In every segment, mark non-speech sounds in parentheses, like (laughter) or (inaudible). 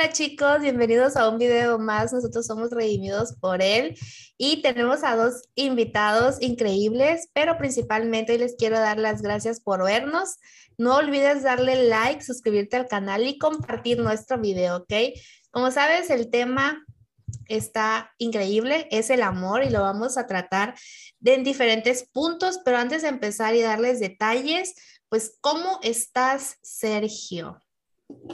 Hola chicos, bienvenidos a un video más. Nosotros somos Redimidos por Él y tenemos a dos invitados increíbles, pero principalmente les quiero dar las gracias por vernos. No olvides darle like, suscribirte al canal y compartir nuestro video, ¿ok? Como sabes, el tema está increíble, es el amor y lo vamos a tratar en diferentes puntos, pero antes de empezar y darles detalles, pues, ¿cómo estás, Sergio?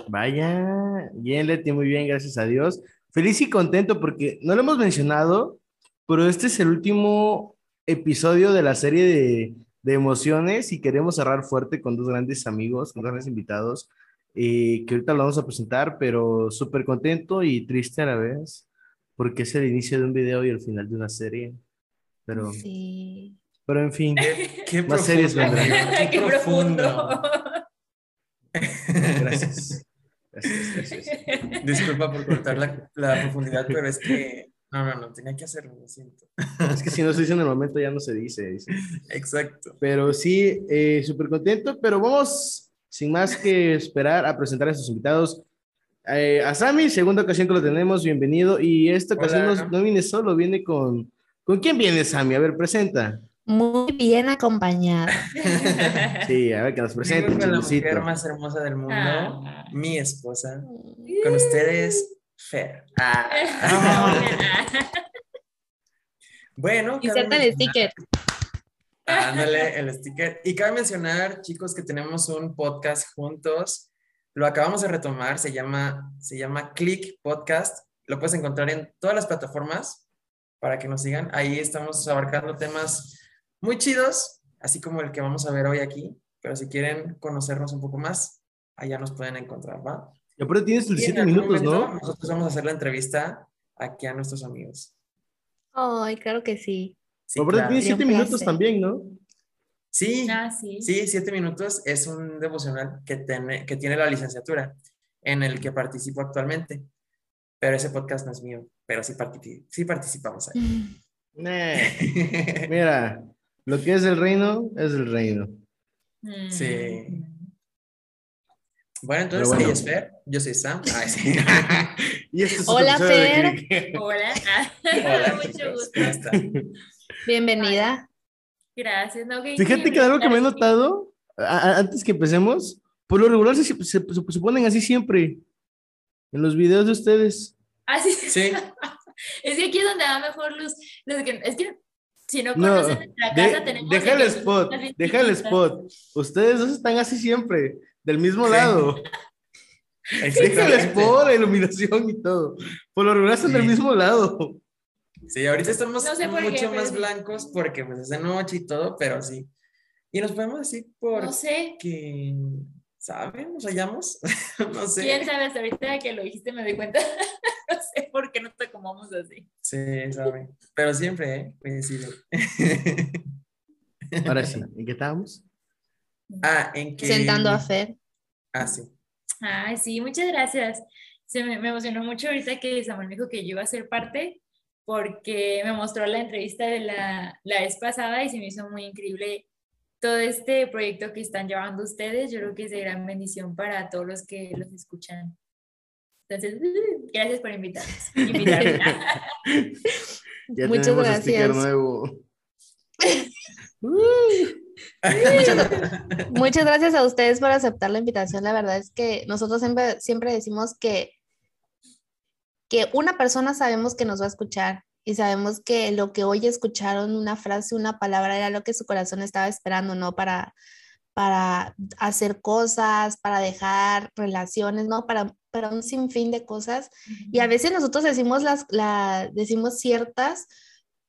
Vaya, bien, Leti, muy bien, gracias a Dios. Feliz y contento porque no lo hemos mencionado, pero este es el último episodio de la serie de, de emociones y queremos cerrar fuerte con dos grandes amigos, con grandes invitados, eh, que ahorita lo vamos a presentar, pero súper contento y triste a la vez, porque es el inicio de un video y el final de una serie. Pero, Sí. pero en fin, Qué Más series vendrán. Qué (laughs) profundo. (laughs) gracias. Gracias, gracias. Disculpa por cortar la, la profundidad, pero es que no, no, no, tenía que hacerlo, lo siento. Es que si no se dice en el momento ya no se dice. dice. Exacto. Pero sí, eh, súper contento, pero vamos, sin más que esperar, a presentar a estos invitados. Eh, a Sammy, segunda ocasión que lo tenemos, bienvenido. Y esta ocasión Hola. no, no viene solo, viene con... ¿Con quién viene Sammy? A ver, presenta. Muy bien acompañada. (laughs) Sí, a ver, que nos presente, con la mujer más hermosa del mundo, Ah. mi esposa. Con ustedes, Fer. Ah. Bueno, Inserta el sticker. Ándale, el sticker. Y cabe mencionar, chicos, que tenemos un podcast juntos. Lo acabamos de retomar, se llama, se llama Click Podcast. Lo puedes encontrar en todas las plataformas para que nos sigan. Ahí estamos abarcando temas muy chidos, así como el que vamos a ver hoy aquí. Pero si quieren conocernos un poco más, allá nos pueden encontrar, ¿va? Y aparte tienes 17 algún minutos, momento ¿no? Nosotros vamos a hacer la entrevista aquí a nuestros amigos. Ay, claro que sí. Sí, aparte claro. tienes Sería un 7 minutos también, ¿no? Sí, Ah, sí. Sí, siete minutos es un devocional que tiene, que tiene la licenciatura en el que participo actualmente. Pero ese podcast no es mío, pero sí, partici- sí participamos ahí. (laughs) Nah, Mira, lo que es el reino, es el reino. Mm. Sí. Bueno, entonces bueno. ella es Fer, yo soy Sam. (laughs) Ay, sí. Y este es Hola, Fer. Click. (laughs) Hola. Ah, (laughs) Hola, Mucho chicos, gusto. Bienvenida. Gracias. No, qué Fíjate que algo que me he notado, a- a- antes que empecemos, por lo regular se, se, se- se ponen así siempre, en los videos de ustedes. Ah, sí. Sí, Es que aquí es donde va mejor que. Es que si no No, conocen nuestra de- casa, tenemos. deja el spot, deja el spot. Ustedes dos están así siempre, del mismo Sí. lado. (laughs) Deja el spot, la iluminación y todo. Por lo regular están del Sí. mismo lado. Sí, ahorita estamos No sé qué, mucho pero más sí. blancos porque pues es de noche y todo, pero sí. Y nos podemos decir por No sé. que, ¿saben? Nos hallamos. (laughs) no sé. Quién sabe, hasta ahorita que lo dijiste me doy cuenta. (laughs) no sé por qué nos acomodamos así. Sí, saben. Pero siempre, ¿eh? Coincide. (laughs) Ahora sí, ¿en qué estábamos? ah, en que. Sentando a Fer. Ah, sí. Ay, sí, muchas gracias. Se me, me emocionó mucho ahorita que Samuel me dijo que yo iba a ser parte porque me mostró la entrevista de la, la vez pasada y se me hizo muy increíble todo este proyecto que están llevando ustedes. Yo creo que es de gran bendición para todos los que los escuchan. Entonces, gracias por invitarnos. (laughs) invitarme. Ya Muchas tenemos sticker gracias. nuevo. Muchas gracias a ustedes por aceptar la invitación. La verdad es que nosotros siempre, siempre decimos que, que una persona sabemos que nos va a escuchar y sabemos que lo que hoy escucharon, una frase, una palabra, era lo que su corazón estaba esperando, ¿no? Para, para hacer cosas, para dejar relaciones, ¿no? Para, para un sinfín de cosas. Y a veces nosotros decimos, las, la, decimos ciertas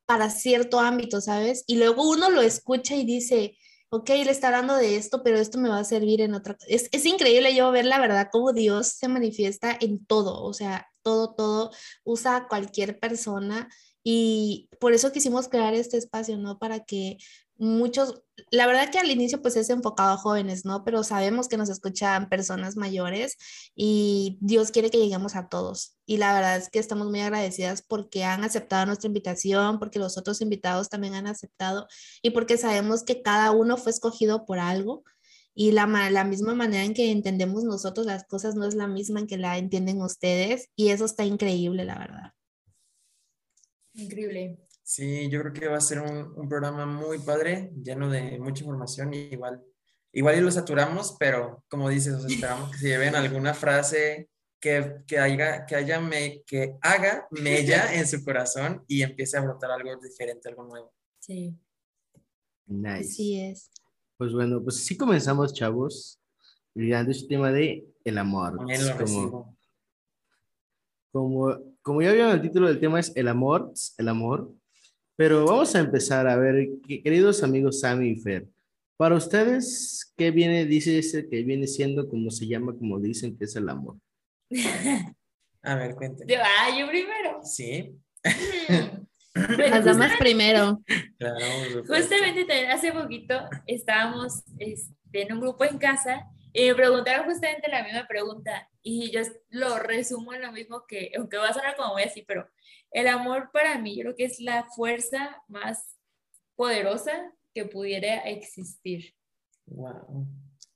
para cierto ámbito, ¿sabes? Y luego uno lo escucha y dice, ok, le está hablando de esto, pero esto me va a servir en otra. Es, es increíble yo ver la verdad cómo Dios se manifiesta en todo, o sea, todo, todo, usa a cualquier persona y por eso quisimos crear este espacio, ¿no? Para que muchos, la verdad que al inicio pues es enfocado a jóvenes, ¿no? Pero sabemos que nos escuchan personas mayores y Dios quiere que lleguemos a todos. Y la verdad es que estamos muy agradecidas porque han aceptado nuestra invitación, porque los otros invitados también han aceptado y porque sabemos que cada uno fue escogido por algo y la, la misma manera en que entendemos nosotros las cosas no es la misma en que la entienden ustedes y eso está increíble, la verdad. Increíble. Sí, yo creo que va a ser un, un programa muy padre, lleno de mucha información y igual, igual y lo saturamos, pero como dices, os esperamos que se lleven alguna frase que, que, haya, que, haya me, que haga mella en su corazón y empiece a brotar algo diferente, algo nuevo. Sí. Nice. Así es. Pues bueno, pues sí comenzamos, chavos, mirando este tema de el amor. Como, como, como ya vieron el título del tema es el amor, el amor. Pero vamos a empezar a ver, que- queridos amigos Sammy y Fer, para ustedes, ¿qué viene, dice ese que viene siendo, como se llama, como dicen que es el amor? A ver, cuéntame. Yo, ah, yo primero. Sí, Mm. Bueno, Las damas justamente- primero. claro. Justamente también hace poquito estábamos este, en un grupo en casa y me preguntaron justamente la misma pregunta y yo lo resumo en lo mismo que, aunque va a sonar como muy así, pero el amor para mí yo creo que es la fuerza más poderosa que pudiera existir. Wow.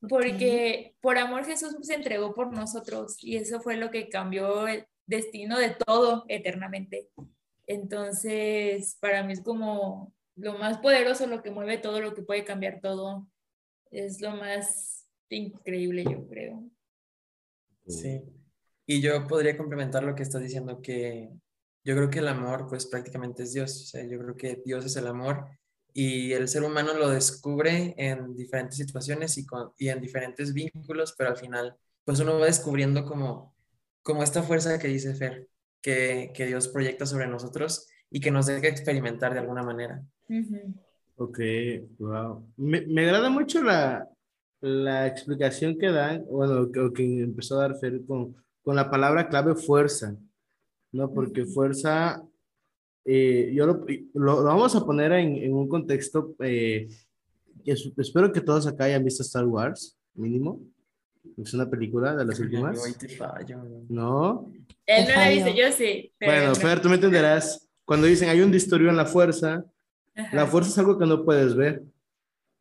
Porque por amor Jesús se entregó por nosotros y eso fue lo que cambió el destino de todo eternamente. Entonces, para mí es como lo más poderoso, lo que mueve todo, lo que puede cambiar todo. Es lo más increíble, yo creo. Sí. Y yo podría complementar lo que estás diciendo, que yo creo que el amor, pues prácticamente es Dios. O sea, yo creo que Dios es el amor y el ser humano lo descubre en diferentes situaciones y, con, y en diferentes vínculos, pero al final, pues uno va descubriendo como, como esta fuerza que dice Fer, que, que Dios proyecta sobre nosotros y que nos deja experimentar de alguna manera. Ujú. Ok, wow. Me, me agrada mucho la, la explicación que dan, bueno, que, o que empezó a dar Fer con, con la palabra clave fuerza, ¿no? Porque fuerza, eh, yo lo, lo- lo vamos a poner en, en un contexto, eh, que es- espero que todos acá hayan visto Star Wars, mínimo. Es una película de las últimas. ¿no? Él no la dice, yo sí. pero Bueno, no. Fer, tú me entenderás. Cuando dicen hay un disturbio en la fuerza, Ajá, la fuerza es algo que no puedes ver.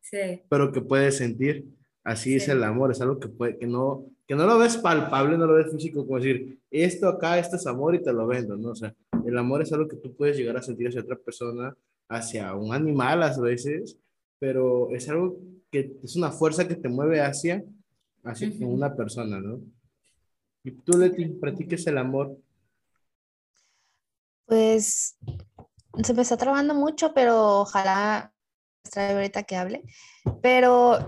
Sí, pero que puedes sentir. Así es Sí. el amor, es algo que, puede, que, no, que no lo ves palpable, no lo ves físico, como decir, esto acá, esto es amor y te lo vendo, ¿no? O sea, el amor es algo que tú puedes llegar a sentir hacia otra persona, hacia un animal a veces, pero es algo que es una fuerza que te mueve hacia, hacia Ujú. una persona, ¿no? Y tú, Leti, practiques el amor. Pues se me está trabando mucho, pero ojalá trae ahorita que hable. Pero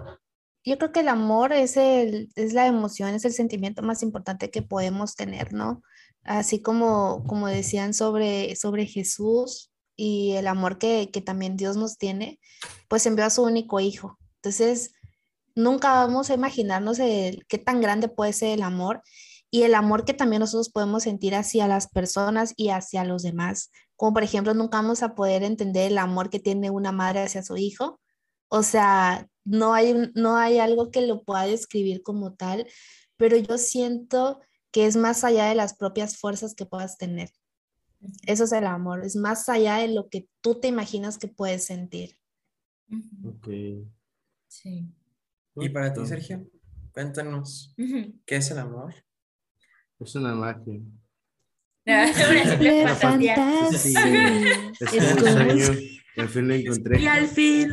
yo creo que el amor es, el, es la emoción, es el sentimiento más importante que podemos tener, ¿no? Así como, como decían sobre, sobre Jesús y el amor que, que también Dios nos tiene, pues envió a su único hijo. Entonces, nunca vamos a imaginarnos el, qué tan grande puede ser el amor y el amor que también nosotros podemos sentir hacia las personas y hacia los demás. Como por ejemplo, nunca vamos a poder entender el amor que tiene una madre hacia su hijo. O sea, no hay, no hay algo que lo pueda describir como tal, pero yo siento que es más allá de las propias fuerzas que puedas tener. Eso es el amor, es más allá de lo que tú te imaginas que puedes sentir. Ok. sí. Y para ti, Sergio, cuéntanos. ¿qué es el amor? Es una magia. (laughs) Una simple Una fantasía. Sí, fantasía. es Es un sueño. Al fin lo encontré. Y al fin.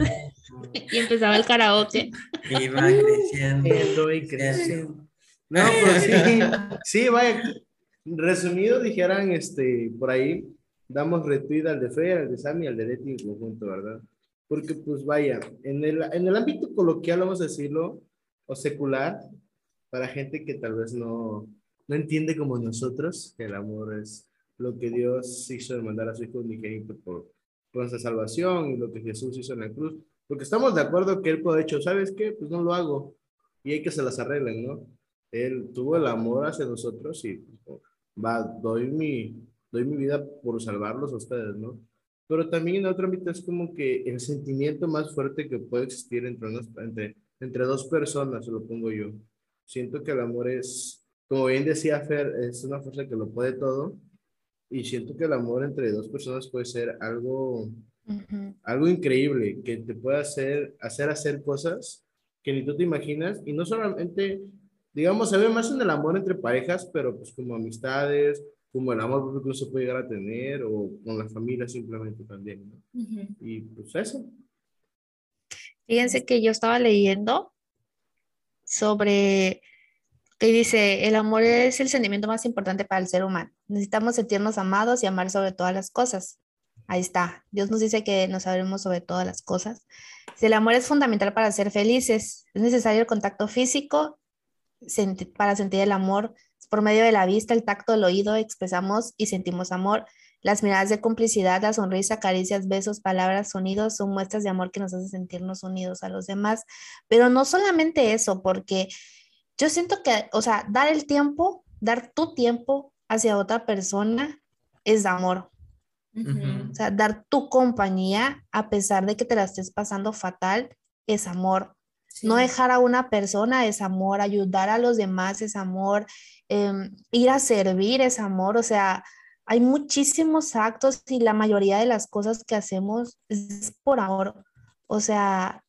(laughs) Y empezaba el karaoke. Y va creciendo. creciendo y creciendo. No, pues sí, sí, vaya. Resumido, dijeran, este, por ahí, damos retweet al de Fer, al de Sammy, al de Leti en conjunto, ¿verdad? Porque, pues vaya, en el, en el ámbito coloquial, vamos a decirlo, o secular, para gente que tal vez no, no entiende como nosotros, que el amor es lo que Dios hizo de mandar a su Hijo unigénito por, por nuestra salvación y lo que Jesús hizo en la cruz. Porque estamos de acuerdo que Él puede hecho, ¿sabes qué? Pues no lo hago. Y hay que se las arreglen, ¿no? Él tuvo el amor hacia nosotros y pues, va, doy mi, doy mi vida por salvarlos a ustedes, ¿no? Pero también en otro ámbito es como que el sentimiento más fuerte que puede existir entre, entre, entre dos personas, lo pongo yo. Siento que el amor es, como bien decía Fer, es una fuerza que lo puede todo. Y siento que el amor entre dos personas puede ser algo, Ujú. algo increíble, que te puede hacer hacer, hacer cosas que ni tú te imaginas, y no solamente, digamos, se ve más en el amor entre parejas, pero pues como amistades, como el amor que uno se puede llegar a tener, o con la familia simplemente también, ¿no? Y pues eso. Fíjense que yo estaba leyendo sobre que dice, el amor es el sentimiento más importante para el ser humano. Necesitamos sentirnos amados y amar sobre todas las cosas. Ahí está. Dios nos dice que nos sabremos sobre todas las cosas. Si el amor es fundamental para ser felices, es necesario el contacto físico para sentir el amor. Por medio de la vista, el tacto, el oído, expresamos y sentimos amor. Las miradas de complicidad, la sonrisa, caricias, besos, palabras, sonidos son muestras de amor que nos hacen sentirnos unidos a los demás. Pero no solamente eso, porque yo siento que, o sea, dar el tiempo, dar tu tiempo hacia otra persona es amor. O sea, dar tu compañía a pesar de que te la estés pasando fatal es amor. No dejar a una persona es amor, ayudar a los demás es amor, em, ir a servir es amor. O sea, hay muchísimos actos y la mayoría de las cosas que hacemos es por amor. O sea,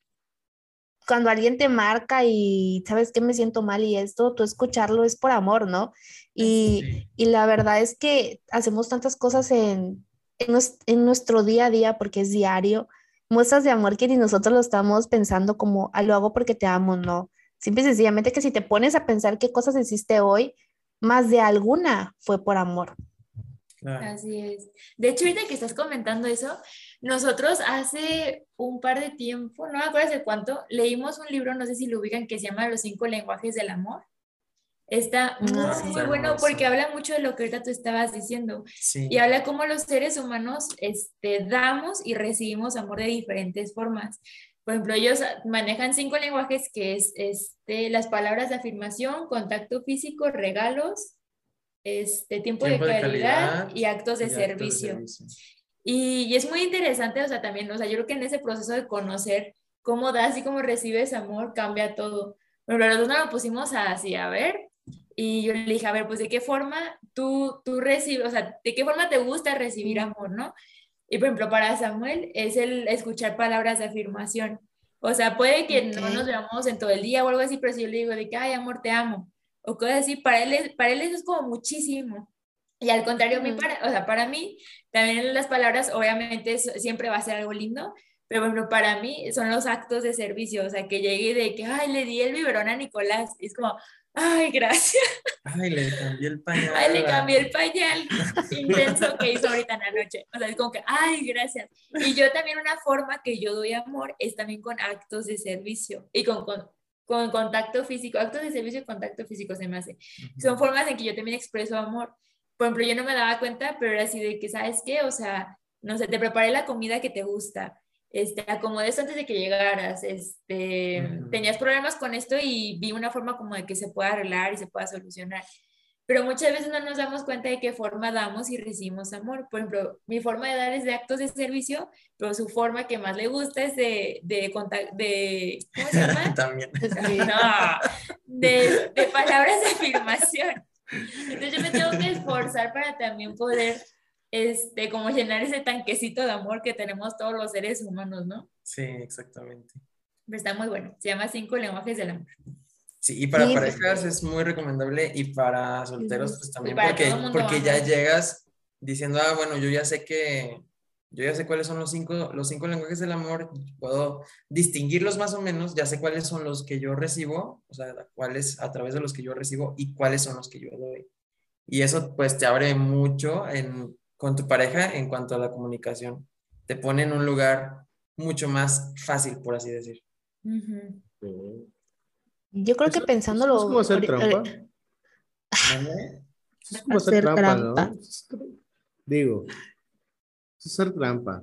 cuando alguien te marca y sabes que me siento mal y esto, tú escucharlo es por amor, ¿no? Y, y la verdad es que hacemos tantas cosas en, en, en, nuestro día a día porque es diario, muestras de amor que ni nosotros lo estamos pensando como, ah, lo hago porque te amo, no. Simple y sencillamente que si te pones a pensar qué cosas hiciste hoy, más de alguna fue por amor. Así es. De hecho, ahorita que estás comentando eso, nosotros hace un par de tiempo, no me acuerdo hace cuánto, leímos un libro, no sé si lo ubican, que se llama Los cinco lenguajes del amor. Está ah, muy, bueno porque habla mucho de lo que ahorita tú estabas diciendo. Y habla cómo los seres humanos este, damos y recibimos amor de diferentes formas. Por ejemplo, ellos manejan cinco lenguajes que es este, las palabras de afirmación, contacto físico, regalos, este, tiempo, de, calidad y actos de, servicio. Y, es muy interesante, o sea, también, o sea, yo creo que en ese proceso de conocer cómo das y cómo recibes amor, cambia todo. Pero los dos nos lo pusimos así, a ver, y yo le dije, a ver, pues de qué forma tú, tú recibes, o sea, de qué forma te gusta recibir amor, ¿no? Y por ejemplo, para Samuel es el escuchar palabras de afirmación. O sea, puede que no nos veamos en todo el día o algo así, pero si yo le digo de que, ay, amor, te amo o cosas así, para él, para él eso es como muchísimo. Y al contrario, mi para, o sea, para mí, también las palabras, obviamente, siempre va a ser algo lindo, pero bueno, para mí son los actos de servicio, o sea, que llegue de que, ay, le di el biberón a Nicolás, y es como, ay, gracias. Ay, le cambié el pañal. Ay, le cambié el pañal intenso que hizo ahorita en la noche. O sea, es como que, ay, gracias. Y yo también una forma que yo doy amor es también con actos de servicio y con, con con contacto físico, actos de servicio y contacto físico se me hace. Son formas en que yo también expreso amor. Por ejemplo, yo no me daba cuenta, pero era así de que, ¿sabes qué? O sea, no sé, te preparé la comida que te gusta, este, acomodé antes de que llegaras, este, tenías problemas con esto y vi una forma como de que se pueda arreglar y se pueda solucionar pero muchas veces no nos damos cuenta de qué forma damos y recibimos amor. Por ejemplo, mi forma de dar es de actos de servicio, pero su forma que más le gusta es de, de, de ¿cómo se llama? (laughs) También. de, de palabras de afirmación. Entonces yo me tengo que esforzar para también poder, este, como llenar ese tanquecito de amor que tenemos todos los seres humanos, ¿no? Sí, exactamente. Pero está muy bueno. Se llama Cinco lenguajes del amor. Sí, y para parejas es muy recomendable y para solteros pues también porque, porque ya llegas diciendo, ah, bueno, yo ya sé que, yo ya sé cuáles son los cinco, los cinco lenguajes del amor, puedo distinguirlos más o menos, ya sé cuáles son los que yo recibo, o sea, cuáles a través de los que yo recibo y cuáles son los que yo doy. Y eso pues te abre mucho en, con tu pareja en cuanto a la comunicación. Te pone en un lugar mucho más fácil, por así decir. Yo creo que pensándolo. Es como hacer trampa. Es como hacer trampa, ¿no? Digo, es hacer trampa.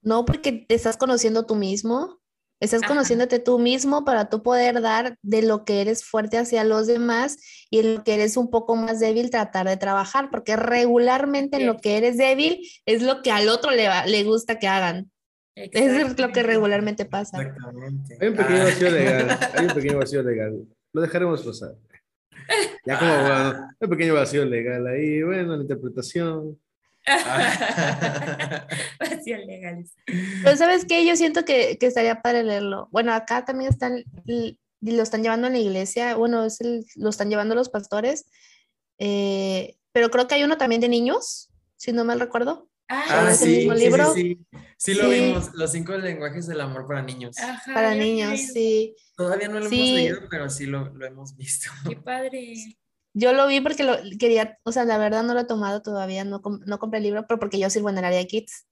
No, porque te estás conociendo tú mismo. Estás conociéndote tú mismo para tú poder dar de lo que eres fuerte hacia los demás y en lo que eres un poco más débil tratar de trabajar, porque regularmente en lo que eres débil es lo que al otro le, le gusta que hagan. Eso es lo que regularmente pasa. Exactamente. Hay un pequeño vacío legal. (laughs) Hay un pequeño vacío legal. Lo dejaremos pasar. Ya como, bueno, (laughs) un pequeño vacío legal ahí, bueno, la interpretación. (laughs) Vacíos legales. Pero ¿sabes qué? Yo siento que, que estaría padre leerlo. Bueno, acá también están, l- lo están llevando en la iglesia, bueno, es el- lo están llevando los pastores, eh, pero creo que hay uno también de niños, si no mal recuerdo. Ah, ¿Es el sí, mismo sí, libro? sí, sí. Sí lo Sí. vimos, los cinco lenguajes del amor para niños. Ajá, Para niños, sí. Todavía no lo Sí. hemos leído, pero sí lo, lo hemos visto. Qué padre. (laughs) Yo lo vi porque lo quería, o sea, la verdad no lo he tomado todavía, no, com- no compré el libro, pero porque yo sirvo en el área de kids.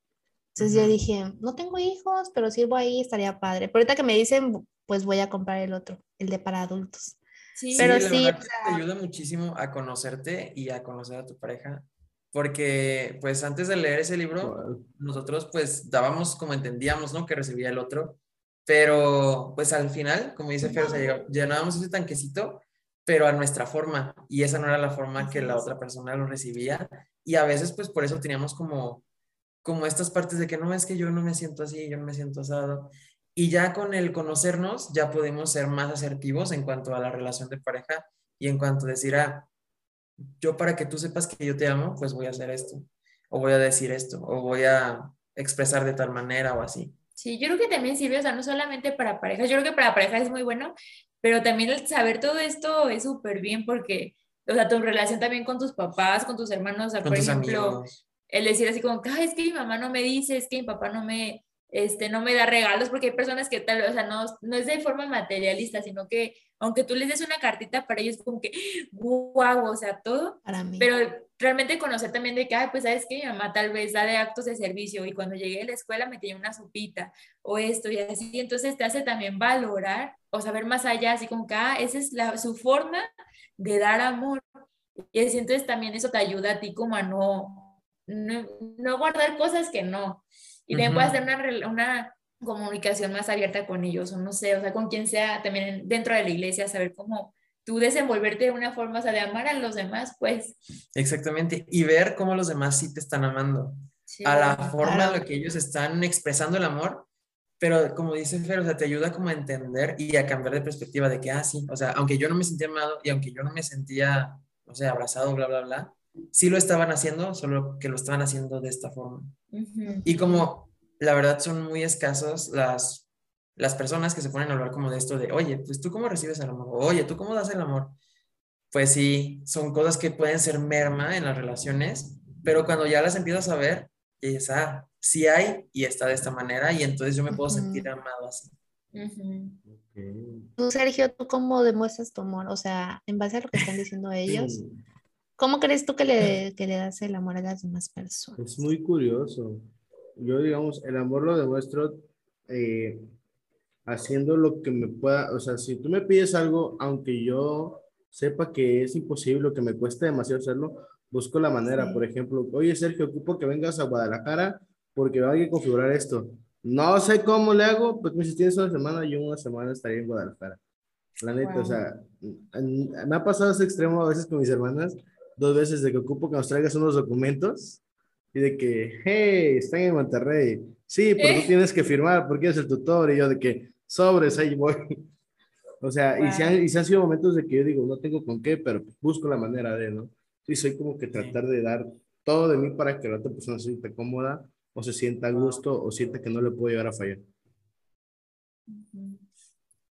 Entonces yo dije, no tengo hijos, pero sirvo ahí, estaría padre. Pero ahorita que me dicen, pues voy a comprar el otro, el de para adultos. Sí, Pero la sí, verdad o sea- te ayuda muchísimo a conocerte y a conocer a tu pareja, porque pues antes de leer ese libro, nosotros pues dábamos como entendíamos, ¿no? Que recibía el otro, pero pues al final, como dice Fer, o sea, llega- llenábamos ese tanquecito, pero a nuestra forma, y esa no era la forma que la otra persona lo recibía, y a veces pues por eso teníamos como, como estas partes de que no, es que yo no me siento así, yo no me siento asado, y ya con el conocernos, ya podemos ser más asertivos en cuanto a la relación de pareja y en cuanto a decir, ah, yo para que tú sepas que yo te amo, pues voy a hacer esto, o voy a decir esto, o voy a expresar de tal manera o así. Sí, yo creo que también sirve, o sea, no solamente para parejas, yo creo que para parejas es muy bueno, pero también el saber todo esto es súper bien porque, o sea, tu relación también con tus papás, con tus hermanos, o sea, por ejemplo, amigos. el decir así como, "Ay, es que mi mamá no me dice, es que mi papá no me, este, no me da regalos, porque hay personas que tal, o sea, no, no es de forma materialista, sino que aunque tú les des una cartita para ellos, como que, guau, o sea, todo, Para mí. pero realmente conocer también de que, ay, pues sabes que mi mamá tal vez da de actos de servicio y cuando llegué a la escuela me tenía una sopita o esto y así, entonces te hace también valorar o saber más allá, así como que, ah, esa es la, su forma de dar amor. Y así, entonces también eso te ayuda a ti como a no, no, no guardar cosas que no. Y también Ujú. puedes tener una, una comunicación más abierta con ellos, o no sé, o sea, con quien sea también dentro de la iglesia, saber cómo tú desenvolverte de una forma, o sea, de amar a los demás, pues. Exactamente. Y ver cómo los demás sí te están amando. sí. A la forma Claro. en la que ellos están expresando el amor. Pero como dice Fer, o sea, te ayuda como a entender y a cambiar de perspectiva de que, ah, sí, o sea, aunque yo no me sentía amado y aunque yo no me sentía, no sé, abrazado, bla, bla, bla, sí lo estaban haciendo, solo que lo estaban haciendo de esta forma. Y como la verdad son muy escasos las, las personas que se ponen a hablar como de esto de, oye, pues tú cómo recibes el amor, oye, tú cómo das el amor. Pues sí, son cosas que pueden ser merma en las relaciones, pero cuando ya las empiezas a ver, ya dices, ah, sí hay y está de esta manera y entonces yo me puedo sentir amado así. Tú, Sergio, ¿tú cómo demuestras tu amor? O sea, en base a lo que están diciendo ellos, ¿cómo crees tú que le, (clears throat) que le das el amor a las demás personas? Es muy curioso. Yo, digamos, el amor lo demuestro eh, haciendo lo que me pueda, o sea, si tú me pides algo, aunque yo sepa que es imposible o que me cueste demasiado hacerlo, busco la manera. Sí. Por ejemplo, oye, Sergio, ocupo que vengas a Guadalajara porque hay que configurar esto. No sé cómo le hago, pues me dices, tienes una semana, yo una semana estaría en Guadalajara. La neta, o Wow. sea, en- me ha pasado ese extremo a veces con mis hermanas, dos veces de que ocupo que nos traigas unos documentos y de que, hey, están en Monterrey. Sí, pero ¿Eh? tú tienes que firmar porque eres el tutor y yo de que, sobres, ahí voy. O sea, y, se han, y se han sido momentos de que yo digo, no tengo con qué, pero busco la manera de, ¿no? Sí, soy como que tratar de dar todo de mí para que la otra persona se sienta cómoda o se sienta a gusto o sienta que no le puedo llegar a fallar.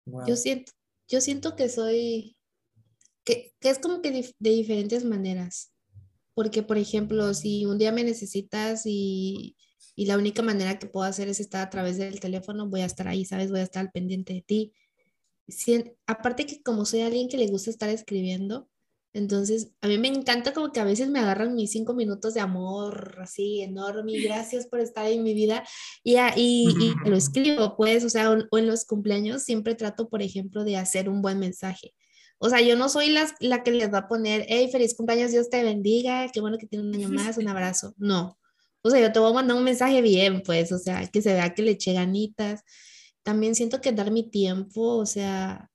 Wow. Yo siento, yo siento que soy, que, que es como que de diferentes maneras. Porque, por ejemplo, si un día me necesitas y, y la única manera que puedo hacer es estar a través del teléfono, voy a estar ahí, ¿sabes? Voy a estar al pendiente de ti. Si- aparte que como soy alguien que le gusta estar escribiendo, entonces a mí me encanta como que a veces me agarran mis cinco minutos de amor así enorme gracias por estar en mi vida y, y, y lo escribo, pues, o sea, o, o en los cumpleaños siempre trato, por ejemplo, de hacer un buen mensaje. O sea, yo no soy las- la que les va a poner, hey, feliz cumpleaños, Dios te bendiga, qué bueno que tiene un año más, un abrazo. No. O sea, yo te voy a mandar un mensaje bien, pues, o sea, que se vea que le eché ganitas. También siento que dar mi tiempo, o sea,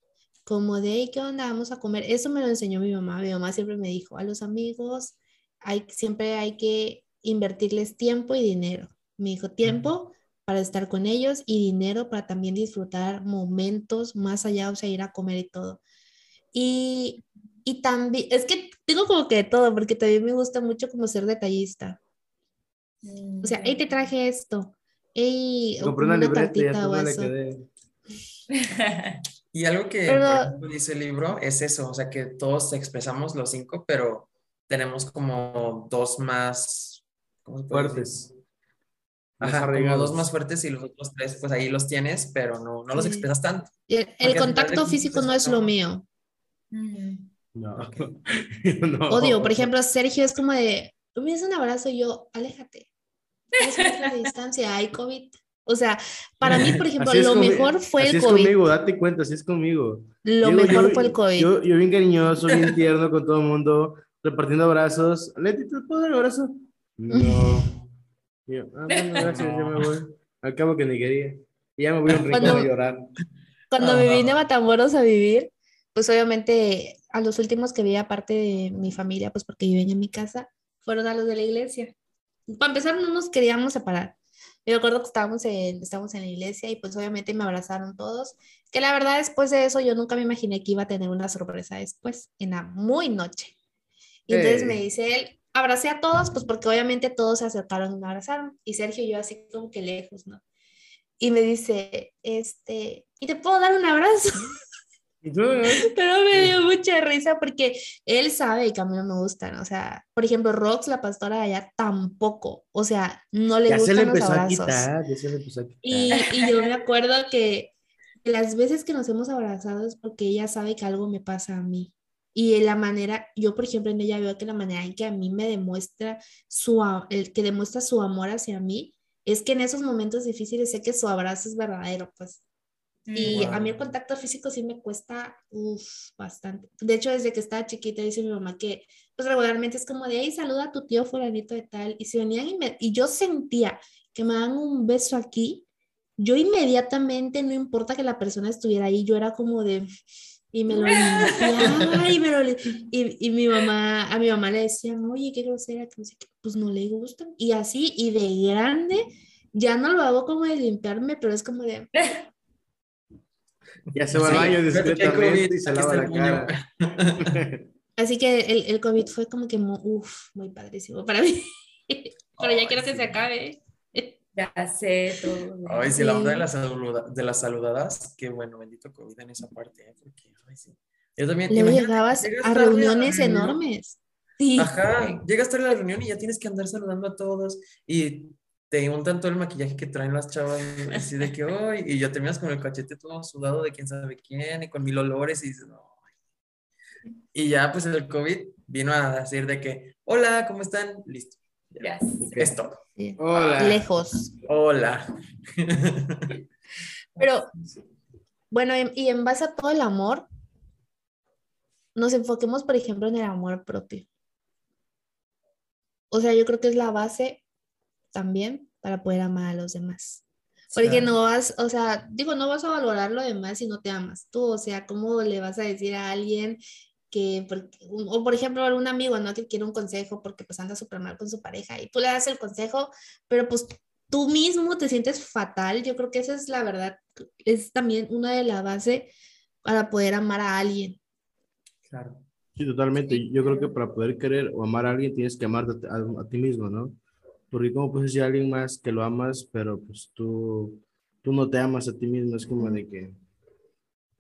como de, "Hey, ¿qué onda? Vamos a comer. Eso me lo enseñó mi mamá. Mi mamá siempre me dijo, a los amigos hay, siempre hay que invertirles tiempo y dinero. Me dijo, tiempo para estar con ellos y dinero para también disfrutar momentos más allá, o sea, ir a comer y todo. Y, y también, es que tengo como que de todo, porque también me gusta mucho como ser detallista. O sea, hey, te traje esto. Hey, Compré una una libreta y o eso. (laughs) algo que, Pero- ejemplo, dice el libro es eso, o sea, que todos expresamos los cinco, pero tenemos como dos más ¿cómo? Fuertes. Ajá, como dos más fuertes y los otros tres, pues ahí los tienes, pero no, no los expresas tanto. El, el contacto físico no es lo mío. No. (laughs) No. Odio, por ejemplo, Sergio es como de, me das un abrazo y yo, aléjate. Es de distancia, hay COVID. O sea, para mí, por ejemplo, es lo mejor fue así el es COVID. conmigo, date cuenta, así es conmigo. Lo Digo, mejor yo- fue el COVID. Yo, yo bien cariñoso, bien tierno con todo el mundo, repartiendo abrazos. Leti, ¿te puedo dar un abrazo? No. (laughs) Yo, ah, bueno, gracias, ya me voy. Al cabo que ni quería. Y ya me voy a un rincón Cuando- a llorar. Cuando me vine a Matamoros a vivir, pues obviamente a los últimos que vi aparte de mi familia, pues porque viven en mi casa, fueron a los de la iglesia. Para empezar, no nos queríamos separar. Yo recuerdo que estábamos en, estábamos en la iglesia y pues obviamente me abrazaron todos, que la verdad después de eso yo nunca me imaginé que iba a tener una sorpresa después, en la muy noche. Y entonces me dice él, abracé a todos, pues porque obviamente todos se acercaron y me abrazaron. Y Sergio y yo así como que lejos, ¿no? Y me dice, este, ¿y te puedo dar un abrazo? Pero me dio mucha risa porque él sabe que a mí no me gustan. O sea, por ejemplo, Rox, la pastora de allá, tampoco. O sea, no le Ya se le gustan los empezó a abrazos. quitar, ya se le empezó a quitar. Y, y yo me acuerdo que las veces que nos hemos abrazado es porque ella sabe que algo me pasa a mí. Y en la manera, yo por ejemplo en ella veo que la manera en que a mí me demuestra su, el que demuestra su amor hacia mí, es que en esos momentos difíciles sé que su abrazo es verdadero, pues. Y a mí el Wow. contacto físico sí me cuesta uf, bastante. De hecho, desde que estaba chiquita, dice mi mamá que pues regularmente es como de ahí saluda a tu tío fulanito de tal. Y si venían y, me- y yo sentía que me dan un beso aquí, yo inmediatamente, no importa que la persona estuviera ahí, yo era como de... Y me lo y me lo... Y, y mi mamá, a mi mamá le decían, oye, qué grosera, que no sé qué, pues no le gustan. Y así, y de grande, ya no lo hago como de limpiarme, pero es como de... Ya se va al Sí, baño discretamente y se lava la cara. (laughs) Así que el, el COVID fue como que, mu- uf, muy padrísimo para mí. (laughs) Pero ya quiero que sí. se acabe. Ya sé todo. Ay, sí, la onda de Sí. las, saluda- de las saludadas, qué bueno, bendito COVID en esa parte, ¿eh? porque, ay, sí. Yo también, Luego llegabas a reuniones reunión, enormes. Sí. Ajá, llegas tarde a la reunión y ya tienes que andar saludando a todos y te untan todo el maquillaje que traen las chavas, así de que, ay, y ya terminas con el cachete todo sudado de quién sabe quién y con mil olores y dices, no. Y ya, pues el COVID vino a decir de que, hola, ¿cómo están? Listo, Ya sé. es todo. sí. Hola. Lejos. Hola. Pero, bueno, en- y en base a todo el amor, nos enfoquemos, por ejemplo, en el amor propio. O sea, yo creo que es la base también para poder amar a los demás. Porque no vas, o sea, digo, no vas a valorar lo demás si no te amas tú. O sea, ¿cómo le vas a decir a alguien que, por- o por ejemplo, a un amigo, ¿no? Que quiere un consejo porque pues anda súper mal con su pareja y tú le das el consejo, pero pues tú mismo te sientes fatal. Yo creo que esa es la verdad, es también una de las bases para poder amar a alguien. Claro. Sí, totalmente. Yo creo que para poder querer o amar a alguien tienes que amarte a, a- a ti mismo, ¿no? Porque cómo puedes decir a alguien más que lo amas, pero pues tú, tú no te amas a ti mismo. Es como de que,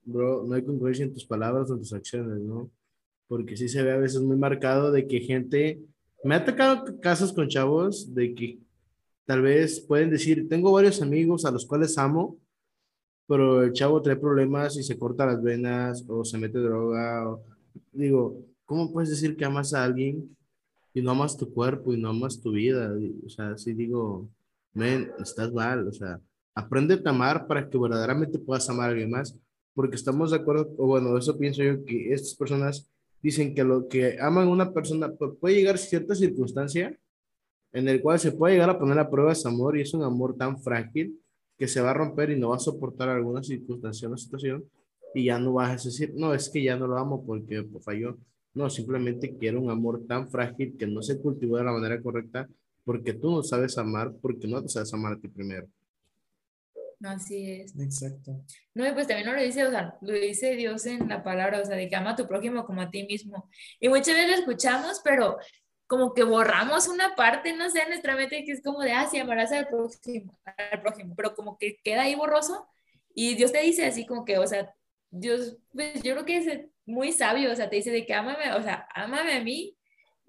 bro, no hay congruencia en tus palabras o en tus acciones, ¿no? Porque sí se ve a veces muy marcado de que gente, me ha tocado casos con chavos de que tal vez pueden decir, tengo varios amigos a los cuales amo, pero el chavo trae problemas y se corta las venas o se mete droga. O, digo, ¿cómo puedes decir que amas a alguien y no amas tu cuerpo y no amas tu vida? O sea, sí digo, men, estás mal. O sea, aprende a amar para que verdaderamente puedas amar a alguien más. Porque estamos de acuerdo, o bueno, eso pienso yo, que estas personas dicen que lo que aman una persona pu- puede llegar a cierta circunstancia en el cual se puede llegar a poner a prueba ese amor y es un amor tan frágil que se va a romper y no va a soportar alguna circunstancia o situación y ya no vas a decir, no, es que ya no lo amo porque pues, falló. No, simplemente quiero un amor tan frágil que no se cultivó de la manera correcta porque tú no sabes amar, porque no te sabes amar a ti primero. No, así es. Exacto. No, y pues también no lo dice, o sea, lo dice Dios en la palabra, o sea, de que ama a tu prójimo como a ti mismo. Y muchas veces lo escuchamos, pero como que borramos una parte, no sé, en nuestra mente que es como de, ah, sí, amarás al próximo, al prójimo, pero como que queda ahí borroso y Dios te dice así como que, o sea, Dios, pues yo creo que es muy sabio, o sea, te dice de que ámame, o sea, ámame a mí.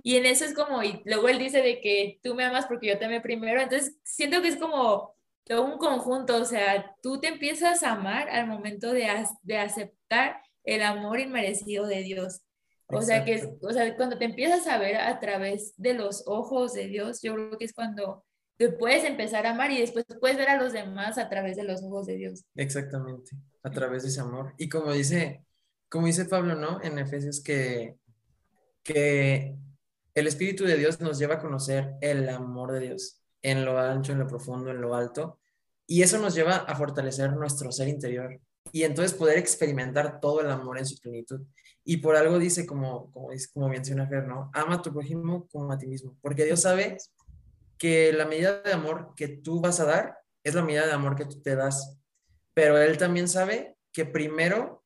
Y en eso es como, y luego él dice de que tú me amas porque yo te amé primero. Entonces, siento que es como todo un conjunto, o sea, tú te empiezas a amar al momento de, de aceptar el amor inmerecido de Dios. O sea, que o sea, cuando te empiezas a ver a través de los ojos de Dios, yo creo que es cuando te puedes empezar a amar y después puedes ver a los demás a través de los ojos de Dios. Exactamente, a través de ese amor. Y como dice, como dice Pablo, ¿no? En Efesios que, que el Espíritu de Dios nos lleva a conocer el amor de Dios en lo ancho, en lo profundo, en lo alto. Y eso nos lleva a fortalecer nuestro ser interior y entonces poder experimentar todo el amor en su plenitud. Y por algo dice, como, como, como menciona Fer, ¿no? Ama a tu prójimo como a ti mismo, porque Dios sabe que la medida de amor que tú vas a dar es la medida de amor que tú te das. Pero Él también sabe que primero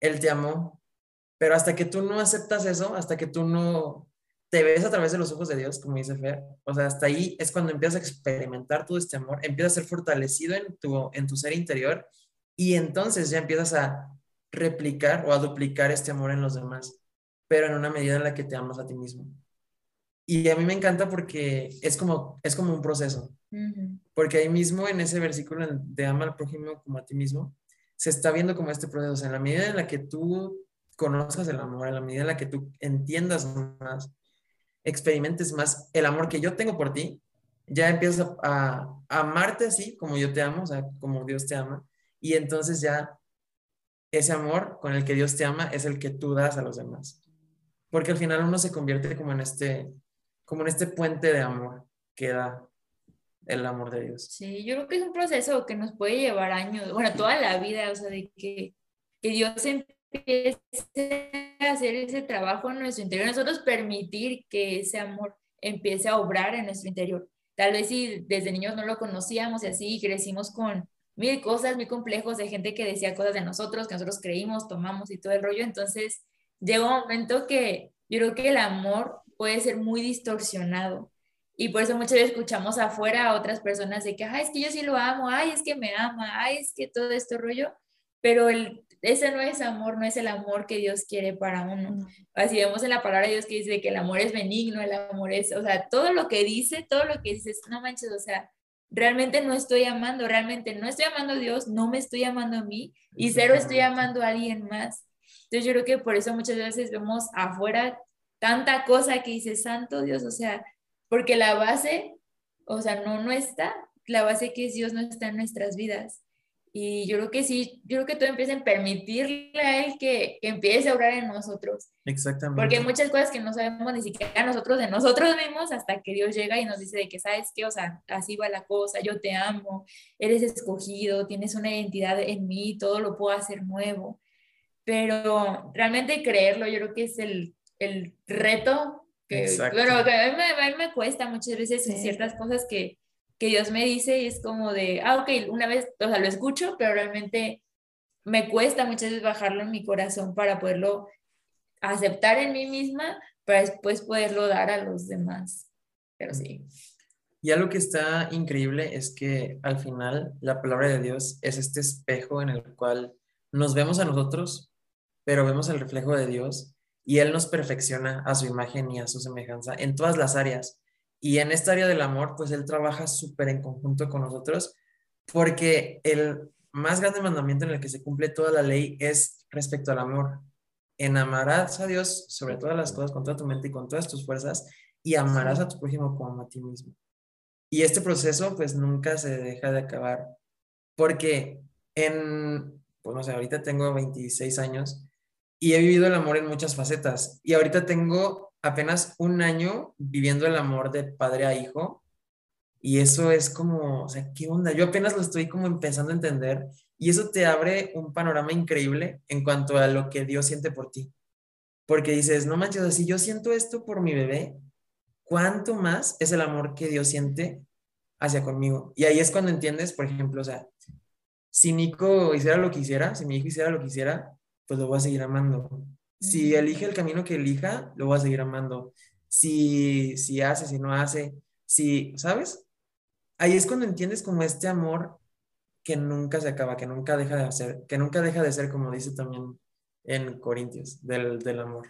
Él te amó. Pero hasta que tú no aceptas eso, hasta que tú no te ves a través de los ojos de Dios, como dice Fer, o sea, hasta ahí es cuando empiezas a experimentar todo este amor, empiezas a ser fortalecido en tu, en tu ser interior y entonces ya empiezas a replicar o a duplicar este amor en los demás, pero en una medida en la que te amas a ti mismo. Y a mí me encanta porque es como, es como un proceso. Porque ahí mismo en ese versículo de ama al prójimo como a ti mismo, se está viendo como este proceso. En la medida en la que tú conozcas el amor, en la medida en la que tú entiendas más, experimentes más el amor que yo tengo por ti, ya empiezas a, a, amarte así como yo te amo, o sea, como Dios te ama. Y entonces ya ese amor con el que Dios te ama es el que tú das a los demás. Porque al final uno se convierte como en este, como en este puente de amor que da el amor de Dios. Sí, yo creo que es un proceso que nos puede llevar años, bueno, toda la vida, o sea, de que, que Dios empiece a hacer ese trabajo en nuestro interior, nosotros permitir que ese amor empiece a obrar en nuestro interior. Tal vez si desde niños no lo conocíamos y así crecimos con mil cosas, mil complejos de gente que decía cosas de nosotros, que nosotros creímos, tomamos y todo el rollo, entonces llega un momento que yo creo que el amor puede ser muy distorsionado. Y por eso muchas veces escuchamos afuera a otras personas de que, ay, es que yo sí lo amo, ay, es que me ama, ay, es que todo esto rollo, pero el, ese no es amor, no es el amor que Dios quiere para uno. Así vemos en la palabra de Dios que dice que el amor es benigno, el amor es, o sea, todo lo que dice, todo lo que dices, no manches, o sea, realmente no estoy amando, realmente no estoy amando a Dios, no me estoy amando a mí y cero estoy amando a alguien más. Entonces yo creo que por eso muchas veces vemos afuera tanta cosa que dice, santo Dios, o sea, porque la base, o sea, no, no está, la base que es Dios no está en nuestras vidas. Y yo creo que sí, yo creo que todo empieza en permitirle a Él que, que, empiece a obrar en nosotros. Exactamente. Porque hay muchas cosas que no sabemos ni siquiera nosotros de nosotros mismos hasta que Dios llega y nos dice de que, ¿sabes qué? O sea, así va la cosa, yo te amo, eres escogido, tienes una identidad en mí, todo lo puedo hacer nuevo. Pero realmente creerlo, yo creo que es el, el reto que, bueno, que a, mí me, a, mí me, cuesta muchas veces sí. ciertas cosas que, que Dios me dice y es como de, ah, ok, una vez, o sea, lo escucho, pero realmente me cuesta muchas veces bajarlo en mi corazón para poderlo aceptar en mí misma, para después poderlo dar a los demás. Pero sí. Y algo que está increíble es que al final la palabra de Dios es este espejo en el cual nos vemos a nosotros, pero vemos el reflejo de Dios y Él nos perfecciona a su imagen y a su semejanza en todas las áreas. Y en esta área del amor, pues Él trabaja súper en conjunto con nosotros, porque el más grande mandamiento en el que se cumple toda la ley es respecto al amor. En amarás a Dios sobre todas las cosas, con toda tu mente y con todas tus fuerzas, y amarás a tu prójimo como a ti mismo. Y este proceso, pues nunca se deja de acabar, porque en, pues no sé, ahorita tengo 26 años y he vivido el amor en muchas facetas. Y ahorita tengo apenas un año viviendo el amor de padre a hijo. Y eso es como, o sea, ¿qué onda? Yo apenas lo estoy como empezando a entender. Y eso te abre un panorama increíble en cuanto a lo que Dios siente por ti. Porque dices, no manches, si yo siento esto por mi bebé, ¿cuánto más es el amor que Dios siente hacia conmigo? Y ahí es cuando entiendes, por ejemplo, o sea, si Nico hiciera lo que hiciera, si mi hijo hiciera lo que hiciera, pues lo voy a seguir amando. Si elige el camino que elija, lo voy a seguir amando. si, si hace, si no hace, si, ¿sabes? Ahí es cuando entiendes como este amor que nunca se acaba, que nunca deja de ser, que nunca deja de ser, como dice también en Corintios, del, del amor.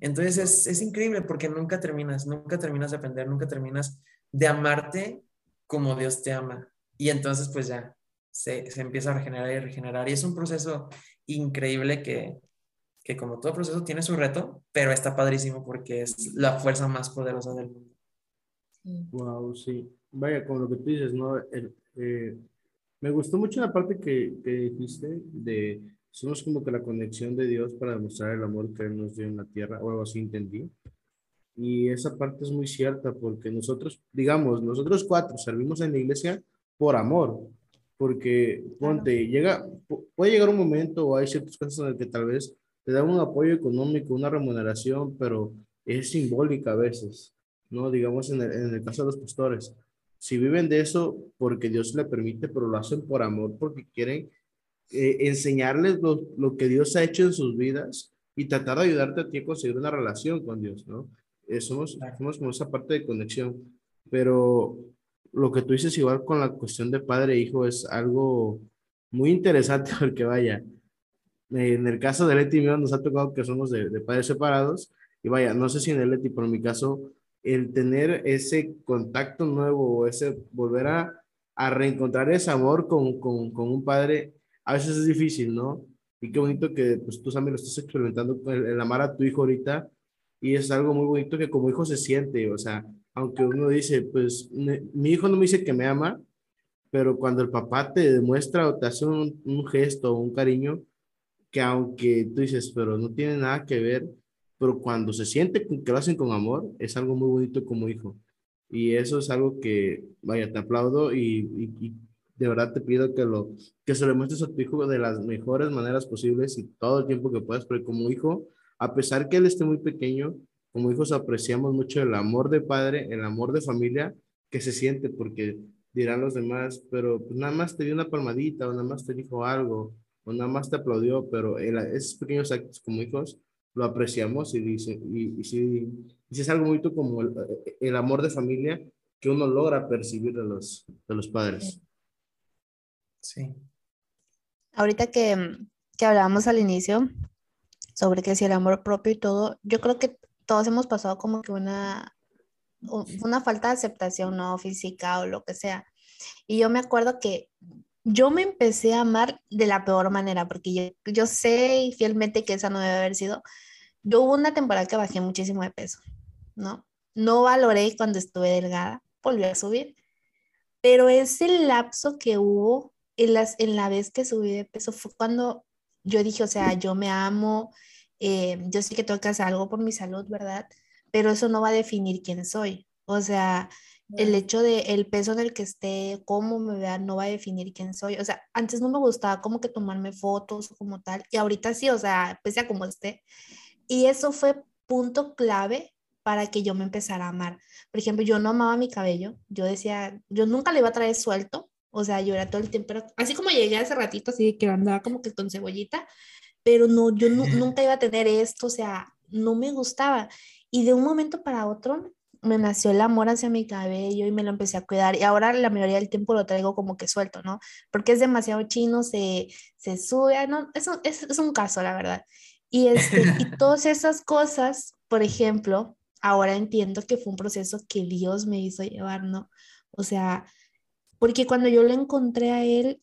Entonces es, es, increíble porque nunca terminas, nunca terminas de aprender, nunca terminas de amarte como Dios te ama. Y entonces pues ya se, se empieza a regenerar y regenerar. Y es un proceso increíble que, que como todo proceso tiene su reto, pero está padrísimo porque es la fuerza más poderosa del mundo. Wow, sí. Vaya, con lo que tú dices, ¿no? Eh, me gustó mucho la parte que, que dijiste de somos como que la conexión de Dios para demostrar el amor que Él nos dio en la tierra, o algo así entendí. Y esa parte es muy cierta porque nosotros, digamos, nosotros cuatro servimos en la iglesia por amor, porque ponte, llega, puede llegar un momento o hay ciertas cosas en las que tal vez te dan un apoyo económico, una remuneración, pero es simbólica a veces, ¿no? Digamos en el, en el caso de los pastores. Si viven de eso porque Dios le permite, pero lo hacen por amor, porque quieren eh, enseñarles lo, lo, que Dios ha hecho en sus vidas y tratar de ayudarte a ti a conseguir una relación con Dios, ¿no? Eh, somos, somos como esa parte de conexión, pero lo que tú dices igual con la cuestión de padre e hijo es algo muy interesante (laughs) porque vaya, en el caso de Leti y mío nos ha tocado que somos de, de, padres separados y vaya, no sé si en el Leti, pero en mi caso, el tener ese contacto nuevo o ese volver a, a reencontrar ese amor con, con, con, un padre, a veces es difícil, ¿no? Y qué bonito que pues, tú también lo estás experimentando, el, el amar a tu hijo ahorita, y es algo muy bonito que como hijo se siente, o sea, aunque uno dice, pues mi hijo no me dice que me ama, pero cuando el papá te demuestra o te hace un, gesto o un cariño, que aunque tú dices, pero no tiene nada que ver, pero cuando se siente que lo hacen con amor, es algo muy bonito como hijo. Y eso es algo que, vaya, te aplaudo y, y, y de verdad te pido que, lo, que se lo muestres a tu hijo de las mejores maneras posibles y todo el tiempo que puedas, porque como hijo, a pesar que él esté muy pequeño, como hijos apreciamos mucho el amor de padre, el amor de familia que se siente, porque dirán los demás, pero pues nada más te dio una palmadita o nada más te dijo algo o nada más te aplaudió, pero el, esos pequeños actos como hijos lo apreciamos y, dice, y, y, si, y es algo muy como el, el, amor de familia que uno logra percibir de los, de los padres. Sí. Ahorita que, que hablábamos al inicio sobre que si el amor propio y todo, yo creo que todos hemos pasado como que una, una falta de aceptación, ¿no? Física o lo que sea. Y yo me acuerdo que yo me empecé a amar de la peor manera, porque yo, yo sé fielmente que esa no debe haber sido. Yo hubo una temporada que bajé muchísimo de peso, ¿no? No valoré cuando estuve delgada, volví a subir, pero ese lapso que hubo en, las, en la vez que subí de peso fue cuando yo dije, o sea, yo me amo, eh, yo sé que que hacer algo por mi salud, ¿verdad? Pero eso no va a definir quién soy. O sea, el hecho de el peso en el que esté, cómo me vea, no va a definir quién soy. O sea, antes no me gustaba como que tomarme fotos como tal, y ahorita sí, o sea, pese a como esté. Y eso fue punto clave para que yo me empezara a amar. Por ejemplo, yo no amaba mi cabello, yo decía, yo nunca le iba a traer suelto, o sea, yo era todo el tiempo, pero así como llegué hace ratito, así que andaba como que con cebollita, pero no, yo nunca iba a tener esto, o sea, no me gustaba. Y de un momento para otro me nació el amor hacia mi cabello y me lo empecé a cuidar. Y ahora la mayoría del tiempo lo traigo como que suelto, ¿no? Porque es demasiado chino, se, se sube, ah, no, es, es, es un caso, la verdad. Y, este, y (laughs) todas esas cosas, por ejemplo, ahora entiendo que fue un proceso que Dios me hizo llevar, ¿no? O sea, porque cuando yo lo encontré a Él,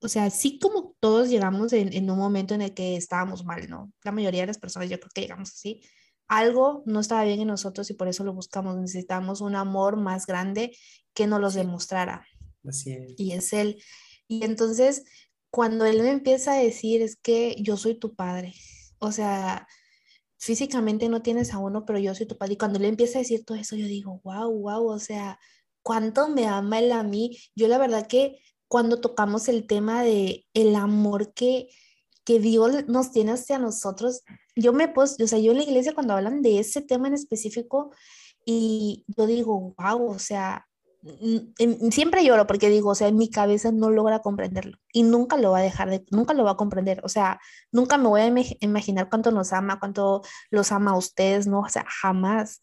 o sea, sí como todos llegamos en, en, un momento en el que estábamos mal, ¿no? La mayoría de las personas yo creo que llegamos así. Algo no estaba bien en nosotros y por eso lo buscamos. Necesitamos un amor más grande que nos los demostrara. Así es. Y es Él. Y entonces, cuando Él me empieza a decir, es que yo soy tu padre. O sea, físicamente no tienes a uno, pero yo soy tu padre. Y cuando Él empieza a decir todo eso, yo digo, wow, wow, o sea, cuánto me ama Él a mí. Yo la verdad que cuando tocamos el tema de el amor que, que Dios nos tiene hacia nosotros. Yo me pues, o sea, yo en la iglesia cuando hablan de ese tema en específico y yo digo, wow, o sea, siempre lloro porque digo, o sea, mi cabeza no logra comprenderlo y nunca lo va a dejar de, nunca lo va a comprender, o sea, nunca me voy a imaginar cuánto nos ama, cuánto los ama a ustedes, no, o sea, jamás,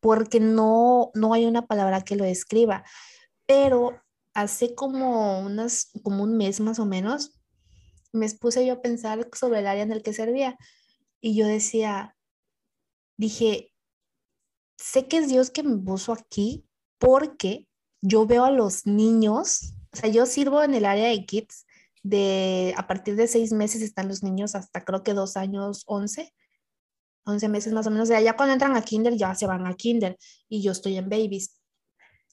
porque no, no hay una palabra que lo describa, pero hace como unas, como un mes más o menos, me puse yo a pensar sobre el área en el que servía y yo decía, dije, sé que es Dios que me puso aquí porque yo veo a los niños, o sea, yo sirvo en el área de kids, de a partir de seis meses están los niños hasta creo que dos años, once, once meses más o menos. O sea, ya cuando entran a kinder ya se van a kinder y yo estoy en babies.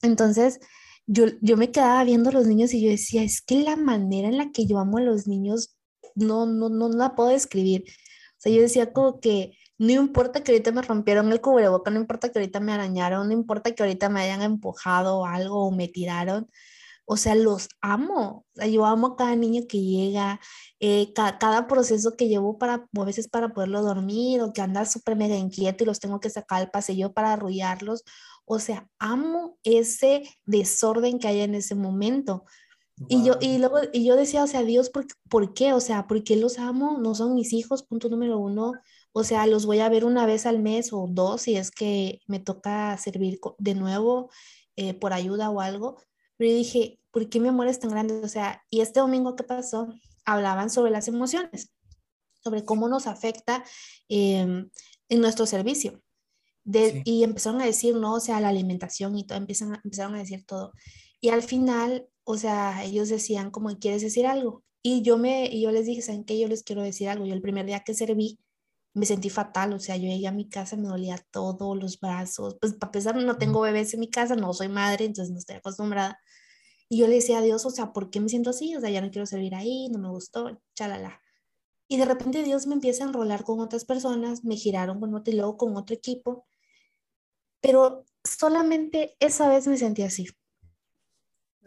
Entonces, yo, yo me quedaba viendo los niños y yo decía, es que la manera en la que yo amo a los niños no, no, no la puedo describir. O sea, yo decía como que no importa que ahorita me rompieron el cubreboca, no importa que ahorita me arañaron, no importa que ahorita me hayan empujado algo o me tiraron. O sea, los amo. O sea, yo amo a cada niño que llega, eh, cada proceso que llevo para, a veces para poderlo dormir o que anda súper mega inquieto y los tengo que sacar al paseo para arrullarlos. O sea, amo ese desorden que hay en ese momento. Y yo, y luego, y yo decía, o sea, Dios, ¿por, ¿por qué? O sea, ¿por qué los amo? No son mis hijos, punto número uno. O sea, los voy a ver una vez al mes o dos si es que me toca servir de nuevo eh, por ayuda o algo. Pero dije, ¿por qué mi amor es tan grande? O sea, y este domingo que pasó, hablaban sobre las emociones, sobre cómo nos afecta em, en nuestro servicio. Y empezaron a decir, no, o sea, la alimentación y todo, empiezan, empezaron a decir todo. Y al final, o sea, ellos decían, como, ¿quieres decir algo? Y yo, me, y yo les dije, ¿saben qué? Yo les quiero decir algo. Yo el primer día que serví, me sentí fatal, o sea, yo llegué a mi casa, me dolía todo, los brazos, pues para pesar no tengo bebés en mi casa, no soy madre, entonces no estoy acostumbrada. Y yo le decía a Dios, o sea, ¿por qué me siento así? O sea, ya no quiero servir ahí, no me gustó, chalala. Y de repente Dios me empieza a enrolar con otras personas, me giraron con otro y luego con otro equipo, pero solamente esa vez me sentí así.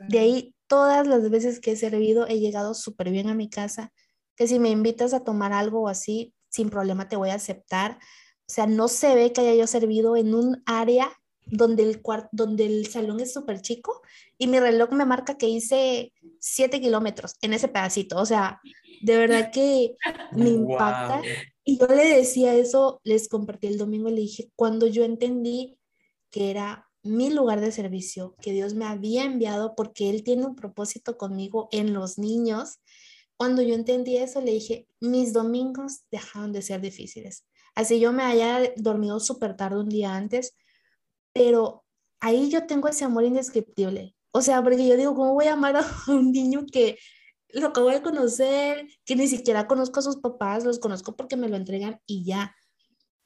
De ahí, todas las veces que he servido, he llegado súper bien a mi casa, que si me invitas a tomar algo o así, sin problema te voy a aceptar. O sea, no se ve que haya yo servido en un área donde el, donde el salón es súper chico y mi reloj me marca que hice 7 kilómetros en ese pedacito. O sea, de verdad que (laughs) me impacta. Y yo le decía eso, les compartí el domingo y le dije, cuando yo entendí que era mi lugar de servicio, que Dios me había enviado porque Él tiene un propósito conmigo en los niños cuando yo entendí eso, le dije, mis domingos dejaron de ser difíciles. Así yo me haya dormido súper tarde un día antes, pero ahí yo tengo ese amor indescriptible. O sea, porque yo digo, ¿cómo voy a amar a (laughs) un niño que lo acabo de conocer, que ni siquiera conozco a sus papás, los conozco porque me lo entregan y ya?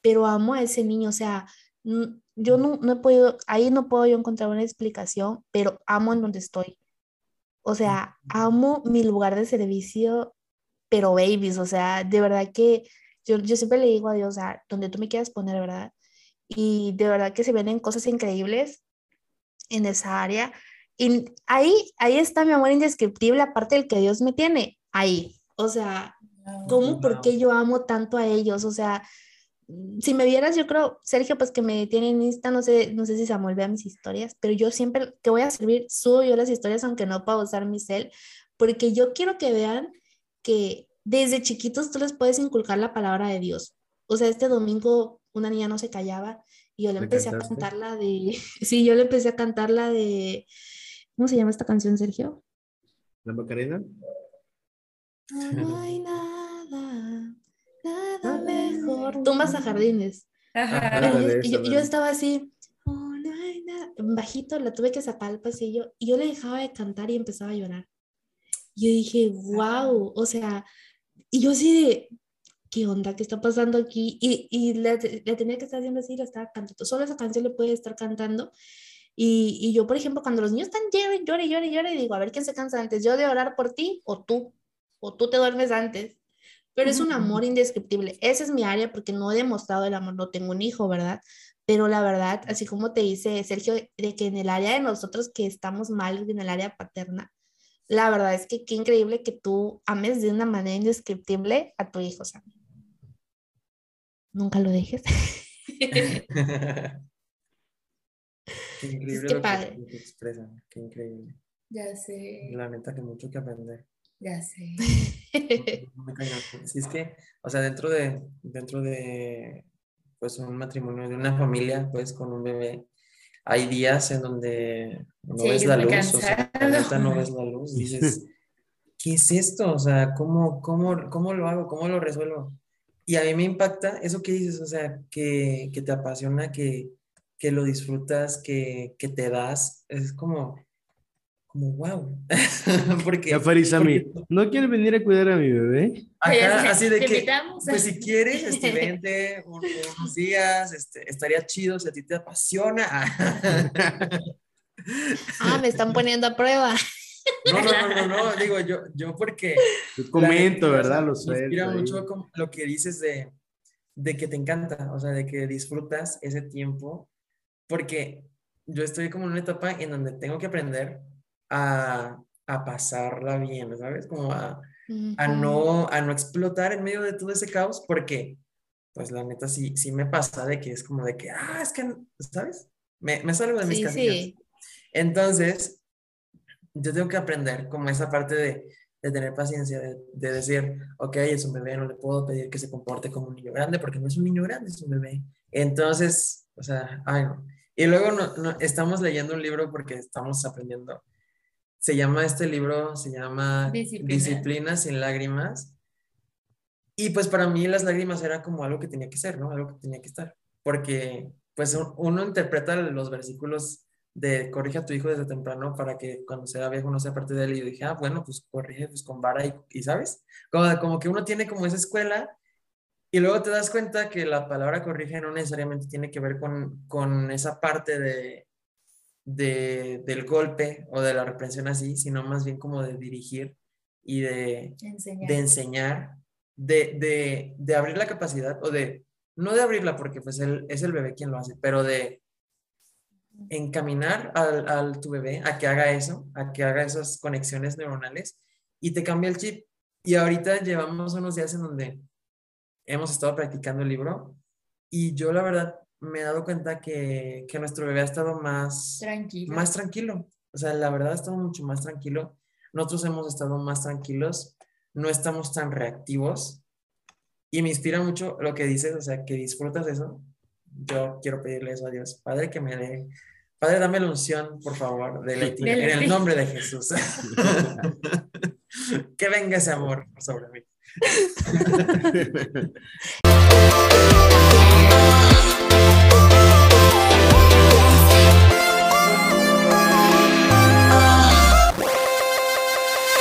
Pero amo a ese niño, o sea, yo no, no he podido, ahí no puedo yo encontrar una explicación, pero amo en donde estoy. O sea, amo mi lugar de servicio, pero babies, o sea, de verdad que yo, yo siempre le digo a Dios, o sea, donde tú me quieras poner, ¿verdad? Y de verdad que se vienen cosas increíbles en esa área. Y ahí, ahí está mi amor indescriptible, aparte del que Dios me tiene, ahí. O sea, ¿cómo? ¿Por qué yo amo tanto a ellos? O sea, si me vieras, yo creo, Sergio, pues que me tiene en Insta, no sé, no sé si Samuel vea mis historias, pero yo siempre que voy a servir, subo yo las historias, aunque no puedo usar mi cel, porque yo quiero que vean que desde chiquitos tú les puedes inculcar la palabra de Dios. O sea, este domingo una niña no se callaba y yo le empecé a cantar la de, (laughs) sí, yo le empecé a cantar la de, ¿cómo se llama esta canción, Sergio? ¿La Macarena? No hay nada nada. Tumbas a jardines. Y yo, estaba así, oh, bajito, la tuve que sacar al pasillo y yo le dejaba de cantar y empezaba a llorar. Yo dije, wow, o sea, y yo así de, ¿qué onda? ¿Qué está pasando aquí? Y, y le, tenía que estar haciendo así, la estaba cantando. Solo esa canción le puede estar cantando. Y, y, yo, por ejemplo, cuando los niños están llorando, llore, llore, llore, digo, a ver quién se cansa antes, yo de orar por ti o tú, o tú te duermes antes pero es un amor indescriptible. Esa es mi área porque no he demostrado el amor, no tengo un hijo, ¿verdad? Pero la verdad, así como te dice Sergio, de que en el área de nosotros que estamos mal, en el área paterna, la verdad es que qué increíble que tú ames de una manera indescriptible a tu hijo, Sam. Nunca lo dejes. (laughs) (laughs) Qué increíble qué lo, padre. que expresan. Qué increíble. Ya sé, La neta que mucho que aprender. Ya sé. (laughs) Cañón. Sí, es que, o sea, dentro de, dentro de, pues, un matrimonio, de una familia, pues, con un bebé, hay días en donde no Sí, ves es la luz, o sea, la cansado. neta no ves la luz, (laughs) dices, ¿qué es esto? O sea, ¿cómo, cómo, cómo lo hago? ¿Cómo lo resuelvo? Y a mí me impacta eso que dices, o sea, que, que te apasiona, que, que lo disfrutas, que, que te das, es como, como wow. (laughs) porque, Ya Farisami, porque- ¿no quieres venir a cuidar a mi bebé? Ajá, así de que, invitamos. pues si quieres, este, (laughs) vente un- unos días, este, estaría chido si a ti te apasiona. Ah, me están poniendo a prueba. No, no, no, no, no, digo yo, yo porque la comento, neta, ¿verdad? Lo inspira ahí. mucho lo que dices de, de que te encanta, o sea, de que disfrutas ese tiempo, porque yo estoy como en una etapa en donde tengo que aprender a, a pasarla bien, ¿sabes? Como a, a no, a no explotar en medio de todo ese caos, porque, pues la neta sí, sí me pasa de que es como de que, ah, es que, ¿sabes? Me, me salgo de mis Sí, casillas. sí. Entonces, yo tengo que aprender como esa parte de, de tener paciencia, de, de decir, ok, es un bebé, no le puedo pedir que se comporte como un niño grande, porque no es un niño grande, es un bebé. Entonces, o sea, ay, no. Y luego no, no- estamos leyendo un libro porque estamos aprendiendo. Se llama este libro, se llama Disciplina. Disciplina sin lágrimas. Y pues para mí las lágrimas era como algo que tenía que ser, ¿no? Algo que tenía que estar. Porque pues un- uno interpreta los versículos de corrige a tu hijo desde temprano para que cuando sea viejo no sea parte de él. Y yo dije, ah, bueno, pues corrige pues con vara y, y ¿sabes? Como, como que uno tiene como esa escuela y luego te das cuenta que la palabra corrige no necesariamente tiene que ver con, con esa parte de, de, del golpe o de la reprensión así, sino más bien como de dirigir y de, Enseñar. de enseñar, de, de, de abrir la capacidad, o de, no de abrirla porque pues él, es el bebé quien lo hace, pero de encaminar al, al tu bebé a que haga eso, a que haga esas conexiones neuronales y te cambia el chip. Y ahorita llevamos unos días en donde hemos estado practicando el libro y yo la verdad me he dado cuenta que, que nuestro bebé ha estado más, Tranquilo. más tranquilo. O sea, la verdad ha estado mucho más tranquilo. Nosotros hemos estado más tranquilos, no estamos tan reactivos. Y me inspira mucho lo que dices, o sea, que disfrutas eso. Yo quiero pedirle eso a Dios. Padre, que me dé. Padre, dame la unción, por favor, de Leti, en el nombre de Jesús. (laughs) que venga ese amor sobre mí. (laughs)